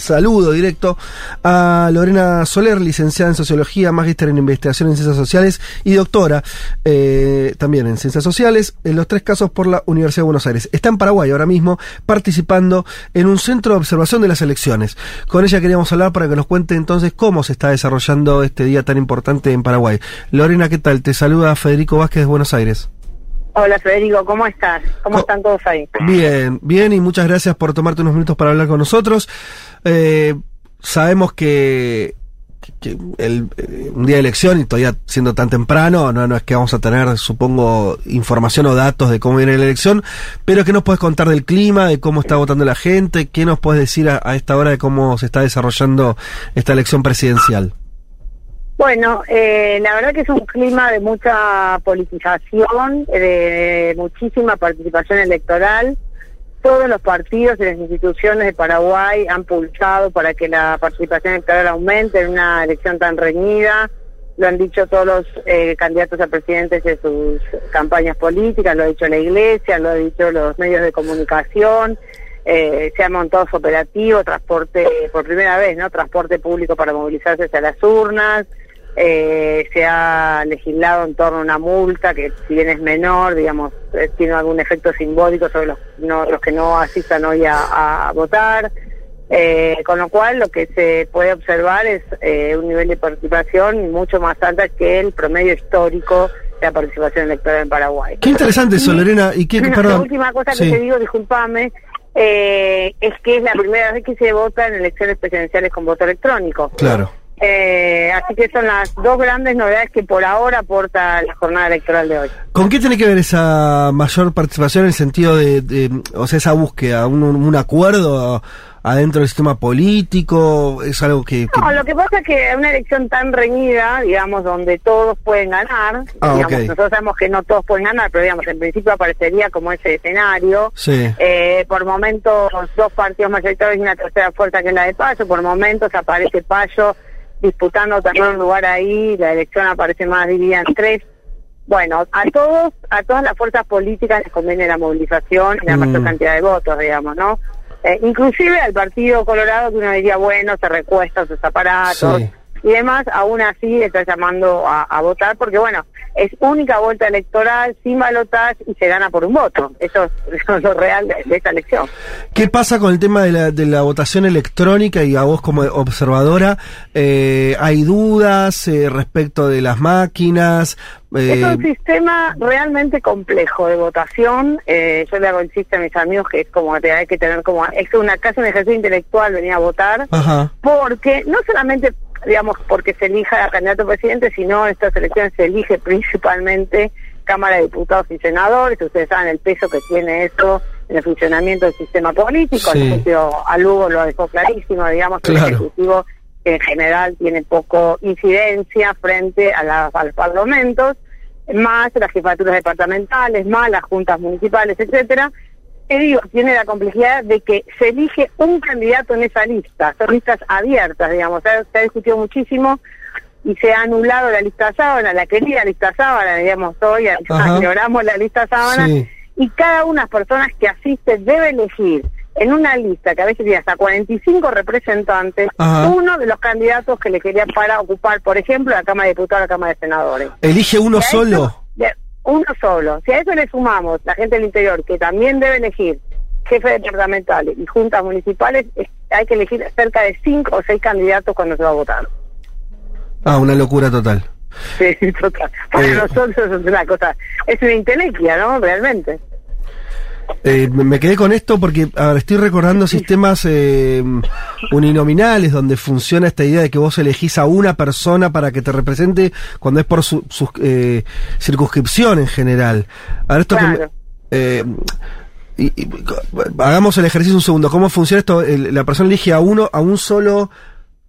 saludo directo a Lorena Soler, licenciada en Sociología, magíster en Investigación en Ciencias Sociales y doctora eh, también en Ciencias Sociales, en los tres casos por la Universidad de Buenos Aires. Está en Paraguay ahora mismo participando en un centro de observación de las elecciones. Con ella queríamos hablar para que nos cuente entonces cómo se está desarrollando este día tan importante en Paraguay. Lorena, ¿qué tal? Te saluda Federico Vázquez de Buenos Aires. Hola Federico, ¿cómo estás? ¿Cómo están todos ahí? Bien, bien y muchas gracias por tomarte unos minutos para hablar con nosotros. Eh, sabemos que, el, eh, un día de elección y todavía siendo tan temprano, no, no es que vamos a tener, supongo, información o datos de cómo viene la elección, pero ¿qué nos puedes contar del clima, de cómo está votando la gente? ¿Qué nos puedes decir a, a esta hora de cómo se está desarrollando esta elección presidencial? Bueno, eh, la verdad que es un clima de mucha politización, de muchísima participación electoral. Todos los partidos y las instituciones de Paraguay han pulsado para que la participación electoral aumente en una elección tan reñida. Lo han dicho todos los eh, candidatos a presidentes de sus campañas políticas, lo ha dicho la Iglesia, lo han dicho los medios de comunicación. Eh, se ha montado su operativo, transporte, por primera vez, ¿no? Transporte público para movilizarse hacia las urnas. Eh, se ha legislado en torno a una multa que si bien es menor, digamos, tiene algún efecto simbólico sobre los, no, los que no asistan hoy a, a votar. Eh, con lo cual lo que se puede observar es eh, un nivel de participación mucho más alto que el promedio histórico de la participación electoral en Paraguay. Qué interesante eso, Lorena. ¿Y qué, Bueno, perdón? La última cosa Sí. que te digo, discúlpame, eh, es que es la primera vez que se vota en elecciones presidenciales con voto electrónico. Claro. Eh, así que son las dos grandes novedades que por ahora aporta la jornada electoral de hoy. ¿Con qué tiene que ver esa mayor participación en el sentido de, de, o sea, esa búsqueda, un, un acuerdo adentro del sistema político? ¿Es algo que...? que- No, lo que pasa es que una elección tan reñida, digamos, donde todos pueden ganar, Ah, digamos, ok. nosotros sabemos que no todos pueden ganar, pero digamos, en principio aparecería como ese escenario. Sí. Eh, por momentos dos partidos mayoritarios y una tercera fuerza que es la de Payo, por momentos aparece Payo disputando también un lugar ahí, la elección aparece más dividida en tres. Bueno, a todos, a todas las fuerzas políticas les conviene la movilización y la Mm. mayor cantidad de votos, digamos, ¿no? Eh, inclusive al Partido Colorado que uno diría, bueno, se recuesta sus aparatos Sí. Y demás, aún así está llamando a, a votar porque, bueno, es única vuelta electoral, sin balotaje y se gana por un voto. Eso es, eso es lo real de, de esta elección. ¿Qué pasa con el tema de la, de la votación electrónica y a vos como observadora? Eh, ¿Hay dudas eh, respecto de las máquinas? Es Eh, un sistema realmente complejo de votación. Eh, yo le hago el chiste a mis amigos que es como que hay que tener como es una casi un ejercicio intelectual venir a votar, ajá. porque no solamente digamos porque se elija a candidato a presidente, sino en estas elecciones se elige principalmente Cámara de Diputados y Senadores. Ustedes saben el peso que tiene eso en el funcionamiento del sistema político. Sí. El juicio a Lugo lo dejó clarísimo, digamos, que Claro. el Ejecutivo en general tiene poco incidencia frente a, la- a los parlamentos, más las jefaturas departamentales, más las juntas municipales, etcétera. Que digo, tiene la complejidad de que se elige un candidato en esa lista, son listas abiertas, digamos, se ha, se ha discutido muchísimo y se ha anulado la lista sábana, la querida lista sábana, digamos, hoy ignoramos la lista sábana, Sí. y cada una de las personas que asiste debe elegir en una lista que a veces tiene hasta 45 representantes, Ajá. uno de los candidatos que le querían para ocupar, por ejemplo, la Cámara de Diputados o la Cámara de Senadores. ¿Elige uno solo? de- uno solo. Si a eso le sumamos la gente del interior, que también debe elegir jefes departamentales y juntas municipales, es- hay que elegir cerca de cinco o seis candidatos cuando se va a votar. Ah, una locura total. Sí, total. Para Eh. nosotros es una cosa, es una intelequia, ¿no? Realmente. Eh, me quedé con esto porque ahora estoy recordando sistemas eh, uninominales donde funciona esta idea de que vos elegís a una persona para que te represente cuando es por su, su, eh, circunscripción en general. Ahora esto que me- eh, y- y- hagamos el ejercicio un segundo. ¿Cómo funciona esto? El- la persona elige a uno, a un solo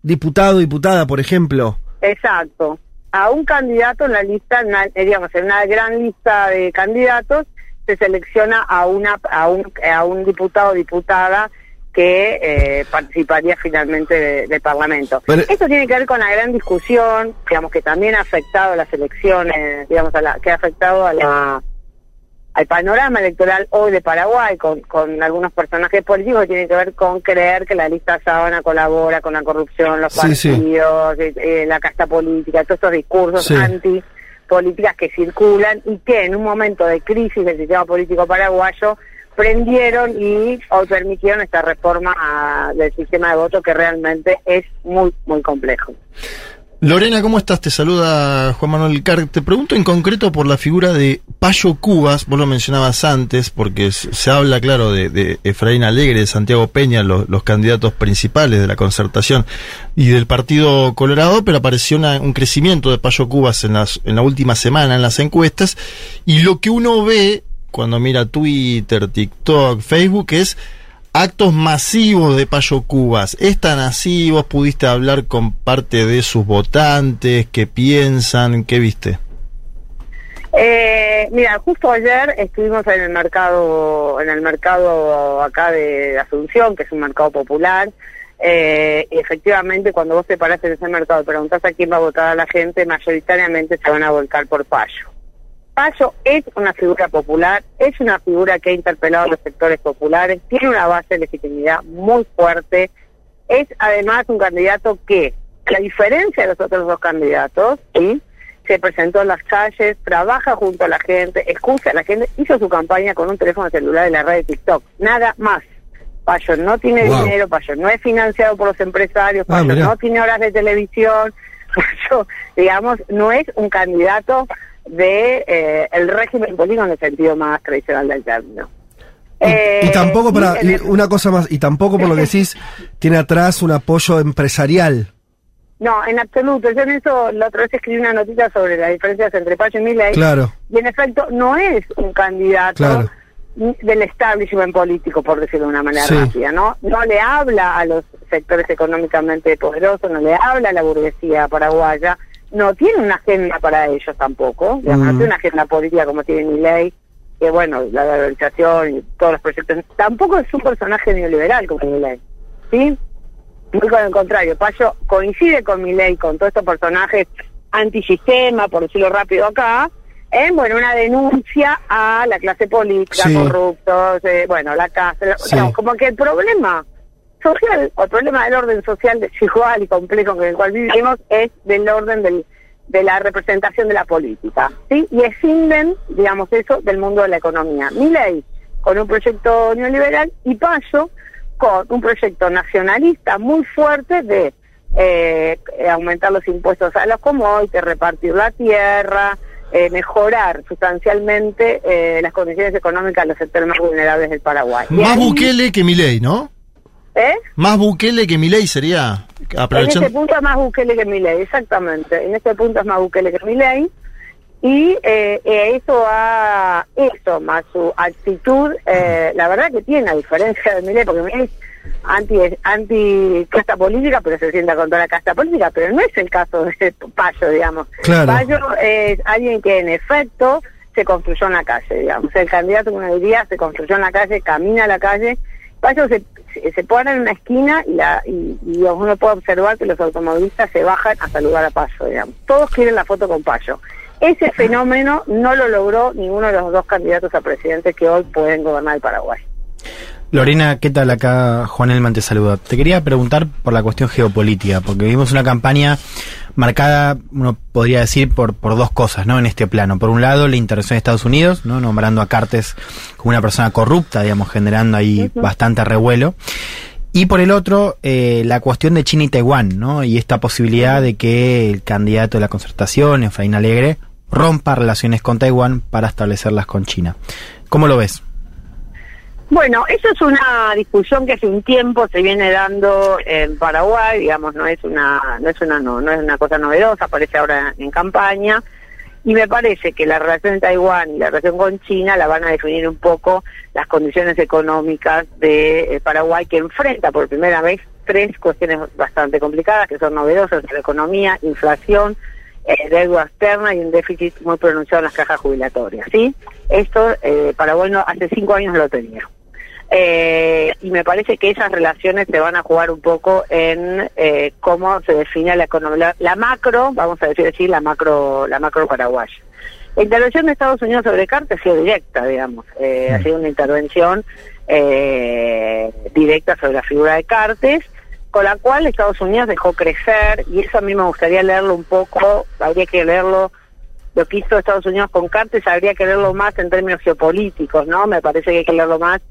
diputado, diputada, por ejemplo. Exacto. A un candidato en la lista, en una- eh, digamos, en una gran lista de candidatos, se selecciona a una a un, a un diputado o diputada que eh, participaría finalmente de- del Parlamento. Pero- Esto tiene que ver con la gran discusión, digamos, que también ha afectado a las elecciones, digamos, a la, que ha afectado a la al panorama electoral hoy de Paraguay con, con algunos personajes políticos que tienen que ver con creer que la lista sábana colabora con la corrupción, los partidos, eh, eh, la casta política, todos estos discursos anti políticas que circulan y que en un momento de crisis del sistema político paraguayo prendieron y o permitieron esta reforma ah, del sistema de voto que realmente es muy, muy complejo. Lorena, ¿cómo estás? Te saluda Juan Manuel Car. Te pregunto en concreto por la figura de Payo Cubas, vos lo mencionabas antes, porque se habla, claro, de, Efraín Alegre, de Santiago Peña, los, candidatos principales de la concertación y del Partido Colorado, pero apareció un crecimiento de Payo Cubas en, las, en la última semana en las encuestas, y lo que uno ve cuando mira Twitter, TikTok, Facebook es actos masivos de Payo Cubas. ¿Es tan así? ¿Vos pudiste hablar con parte de sus votantes? ¿Qué piensan? ¿Qué viste? Eh, mira, justo ayer estuvimos en el mercado, en el mercado acá de Asunción, que es un mercado popular. Eh, y efectivamente, cuando vos te paraste en ese mercado y preguntás a quién va a votar a la gente, mayoritariamente se van a volcar por Payo. Payo es una figura popular, es una figura que ha interpelado a los sectores populares, tiene una base de legitimidad muy fuerte, es además un candidato que, a la diferencia de los otros dos candidatos, ¿sí? se presentó en las calles, trabaja junto a la gente, escucha a la gente, hizo su campaña con un teléfono celular en la red de TikTok, nada más. Payo no tiene dinero, Payo no es financiado por los empresarios, ah, Payo no tiene horas de televisión, Payo, digamos, no es un candidato de eh, el régimen político en el sentido más tradicional del término. Y, eh, tampoco para una cosa más y tampoco por lo que decís tiene atrás un apoyo empresarial. No, en absoluto. Yo en eso la otra vez escribí una notita sobre las diferencias entre Pacho y Milei. Claro. Y en efecto no es un candidato del establishment político, por decirlo de una manera rápida, ¿no? No le habla a los sectores económicamente poderosos, no le habla a la burguesía paraguaya, no tiene una agenda para ellos tampoco, no tiene una agenda política como tiene mi ley, que bueno, la valorización y todos los proyectos, tampoco es un personaje neoliberal como mi ley, ¿sí? Muy con el contrario, Payo coincide con mi ley, con todos estos personajes antisistema, por decirlo rápido acá, en bueno, una denuncia a la clase política, corruptos, eh, bueno, la casa, como que el problema social o el problema del orden social desigual y complejo en el cual vivimos es del orden del, de la representación de la política, ¿sí? Y escinden, digamos eso, del mundo de la economía. Mi ley con un proyecto neoliberal y Paso con un proyecto nacionalista muy fuerte de eh, aumentar los impuestos a los commodities, repartir la tierra, eh, mejorar sustancialmente eh, las condiciones económicas de los sectores más vulnerables del Paraguay. Más Bukele que mi ley, ¿no? ¿Eh? Más Bukele que Milei sería. Aprovechando... En este punto es más Bukele que Milei, exactamente. En este punto es más Bukele que Milei. Y eh, eh, eso a eso, más su actitud, eh, la verdad que tiene, a diferencia de Milei, porque Milei es anti, anti casta política, pero se sienta contra la casta política, pero no es el caso de Payo, digamos. Payo es alguien que en efecto se construyó en la calle, digamos. El candidato, como diría, se construyó en la calle, camina a la calle Payo se, se pone en una esquina y, la, y, uno puede observar que los automovilistas se bajan a saludar a Payo, digamos. Todos quieren la foto con Payo. Ese fenómeno no lo logró ninguno de los dos candidatos a presidente que hoy pueden gobernar el Paraguay. Lorena, ¿qué tal? Acá Juan Elman te saluda. Te quería preguntar por la cuestión geopolítica, porque vimos una campaña marcada, uno podría decir, por, por dos cosas, ¿no? En este plano. Por un lado, la intervención de Estados Unidos, ¿no? Nombrando a Cartes como una persona corrupta, digamos, generando ahí bastante revuelo. Y por el otro, eh, la cuestión de China y Taiwán, ¿no? Y esta posibilidad de que el candidato de la concertación, Efraín Alegre, rompa relaciones con Taiwán para establecerlas con China. ¿Cómo lo ves? Bueno, eso es una discusión que hace un tiempo se viene dando en Paraguay, digamos, no es una, no es una, no, no es una cosa novedosa, aparece ahora en campaña, y me parece que la relación de Taiwán y la relación con China la van a definir un poco las condiciones económicas de eh, Paraguay que enfrenta por primera vez tres cuestiones bastante complicadas que son novedosas la economía, inflación, eh, deuda externa y un déficit muy pronunciado en las cajas jubilatorias, ¿sí? Esto eh, Paraguay no, hace cinco años lo tenía. Eh, y me parece que esas relaciones se van a jugar un poco en eh, cómo se define la economía, la, macro, vamos a decir así, la macro, la macro paraguaya. La intervención de Estados Unidos sobre Cartes ha sido directa, digamos. Eh, Ha sido una intervención eh, directa sobre la figura de Cartes, con la cual Estados Unidos dejó crecer, y eso a mí me gustaría leerlo un poco, habría que leerlo, lo que hizo Estados Unidos con Cartes, habría que leerlo más en términos geopolíticos, ¿no? Me parece que hay que leerlo más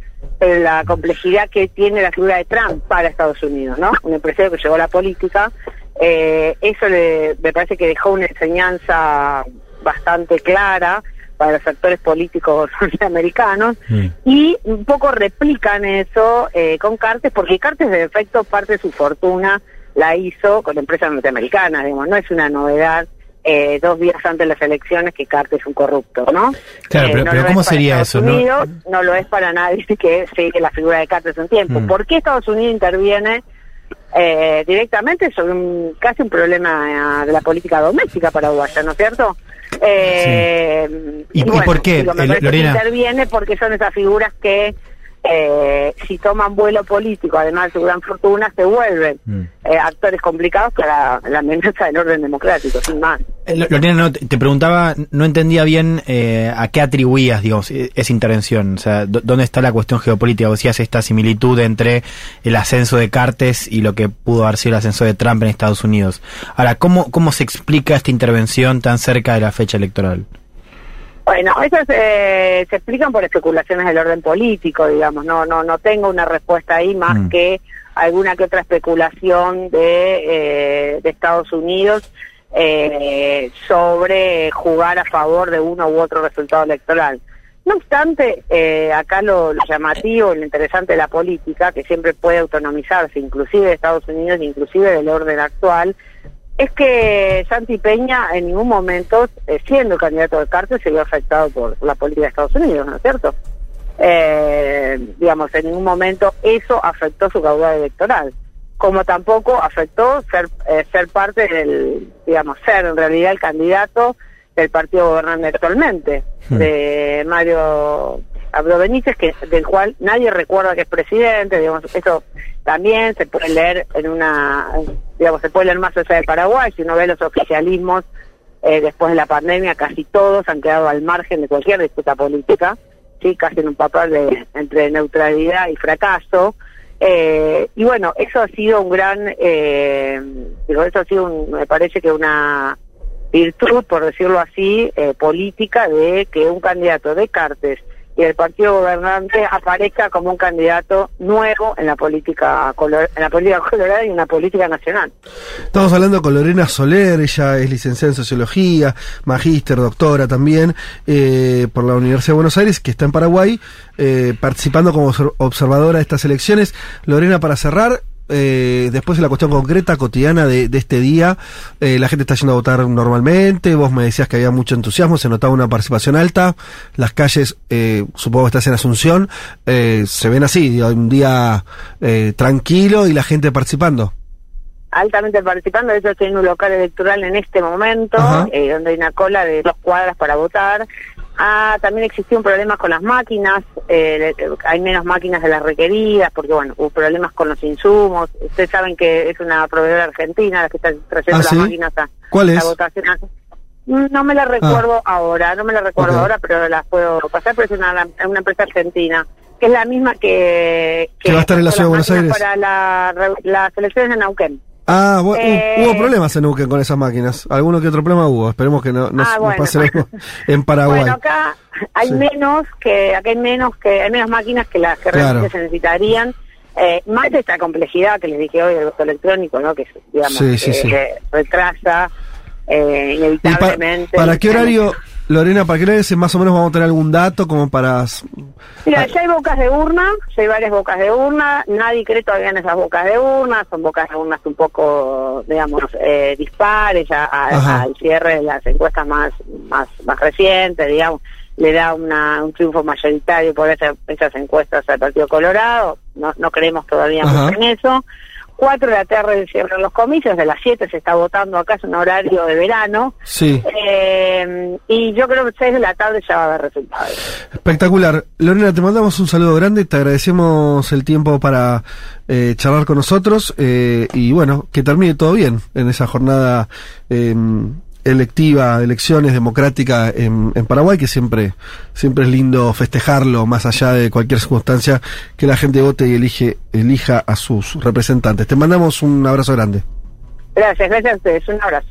la complejidad que tiene la figura de Trump para Estados Unidos, ¿no? Un empresario que llegó a la política, eh, eso le, me parece que dejó una enseñanza bastante clara para los actores políticos norteamericanos Mm. y un poco replican eso eh, con Cartes, porque Cartes de efecto parte de su fortuna la hizo con empresas norteamericanas, digamos, no es una novedad eh, dos días antes de las elecciones que Cartes es un corrupto, ¿no? Claro, Eh, pero- no pero ¿cómo es sería Estados eso, no? Unidos, no? lo es para nadie que sigue la figura de Cartes un tiempo. Mm. ¿Por qué Estados Unidos interviene eh, directamente sobre un, casi un problema eh, de la política doméstica paraguaya, ¿no es cierto? Eh, ¿Y- y por qué, digo, me parece que Lorena? interviene porque son esas figuras que eh, si toman vuelo político, además de su gran fortuna, se vuelven Mm. eh, actores complicados para la amenaza del orden democrático, sin más. Eh, Lo- Lorena, no, te preguntaba, no entendía bien eh, a qué atribuías, digamos, esa intervención. O sea, ¿dónde está la cuestión geopolítica? Vos decías esta similitud entre el ascenso de Cartes y lo que pudo haber sido el ascenso de Trump en Estados Unidos. Ahora, ¿cómo, cómo se explica esta intervención tan cerca de la fecha electoral? Bueno, esas eh, se explican por especulaciones del orden político, digamos. No, no, no tengo una respuesta ahí más Mm. que alguna que otra especulación de, eh, de Estados Unidos eh, sobre jugar a favor de uno u otro resultado electoral. No obstante, eh, acá lo, lo llamativo, lo interesante de la política, que siempre puede autonomizarse, inclusive de Estados Unidos, inclusive del orden actual, es que Santi Peña en ningún momento, eh, siendo candidato de cárcel, se vio afectado por la política de Estados Unidos, ¿no es cierto? Eh, digamos, en ningún momento eso afectó su caudal electoral, como tampoco afectó ser, eh, ser parte del, digamos, ser en realidad el candidato del partido gobernante actualmente, Hmm. de Mario Abdo Benítez, que, del cual nadie recuerda que es presidente, digamos, eso también se puede leer en una, digamos, se puede leer más allá de Paraguay, si uno ve los oficialismos eh, después de la pandemia, casi todos han quedado al margen de cualquier disputa política, sí, casi en un papel de entre neutralidad y fracaso. Eh, y bueno, eso ha sido un gran, eh, digo, eso ha sido, un- me parece que una virtud, por decirlo así, eh, política de que un candidato de Cartes y el partido gobernante aparezca como un candidato nuevo en la política en la política colorada y en la política nacional. Estamos hablando con Lorena Soler, ella es licenciada en Sociología, magíster, doctora también, eh, por la Universidad de Buenos Aires, que está en Paraguay, eh, participando como obser- observadora de estas elecciones. Lorena, para cerrar, eh, después de la cuestión concreta, cotidiana de, de este día, eh, la gente está yendo a votar normalmente, vos me decías que había mucho entusiasmo, se notaba una participación alta, las calles, eh, supongo que estás en Asunción, eh, se ven así, un día eh, tranquilo y la gente participando. altamente participando. De hecho, estoy en un local electoral en este momento, eh, donde hay una cola de dos cuadras para votar. Ah, también existió un problema con las máquinas, eh, hay menos máquinas de las requeridas, porque bueno, hubo problemas con los insumos. Ustedes saben que es una proveedora argentina la que está trayendo ¿Ah, las sí? máquinas a ¿Cuál la es? votación. No me la recuerdo ahora, no me la recuerdo ahora, pero las puedo pasar, pero es una, una empresa argentina, que es la misma que... Que va a estar en la ciudad de Buenos Aires. Para la las elecciones de Neuquén. Ah, bu- hu- Eh, hubo problemas en Neuquén con esas máquinas. Alguno que otro problema hubo. Esperemos que no, no, Ah, bueno. pase en Paraguay. Bueno, acá hay Sí. menos que acá hay menos que hay menos máquinas que las que Claro. realmente se necesitarían. Eh, más esta complejidad que les dije hoy del voto electrónico, ¿no? Que digamos Sí, sí, retrasa eh, ¿Y pa- inevitablemente. para qué horario, Lorena, para qué horario se- más o menos vamos a tener algún dato como para... Mira, ya hay bocas de urna, ya hay varias bocas de urna, nadie cree todavía en esas bocas de urna, son bocas de urnas un poco, digamos, eh, dispares a- al cierre de las encuestas más, más, más recientes, digamos, le da una, un triunfo mayoritario por esa- esas encuestas al Partido Colorado, no, no creemos todavía mucho en eso. Cuatro de la tarde cierran los comicios, de las siete se está votando acá, es un horario de verano, Sí, eh, y yo creo que 6 de la tarde ya va a haber resultados. Espectacular. Lorena, te mandamos un saludo grande, te agradecemos el tiempo para eh, charlar con nosotros eh, y bueno, que termine todo bien en esa jornada eh, electiva, elecciones democráticas en, en, Paraguay, que siempre, siempre es lindo festejarlo, más allá de cualquier circunstancia, que la gente vote y elige, elija a sus representantes. Te mandamos un abrazo grande. Gracias, gracias a ustedes, un abrazo.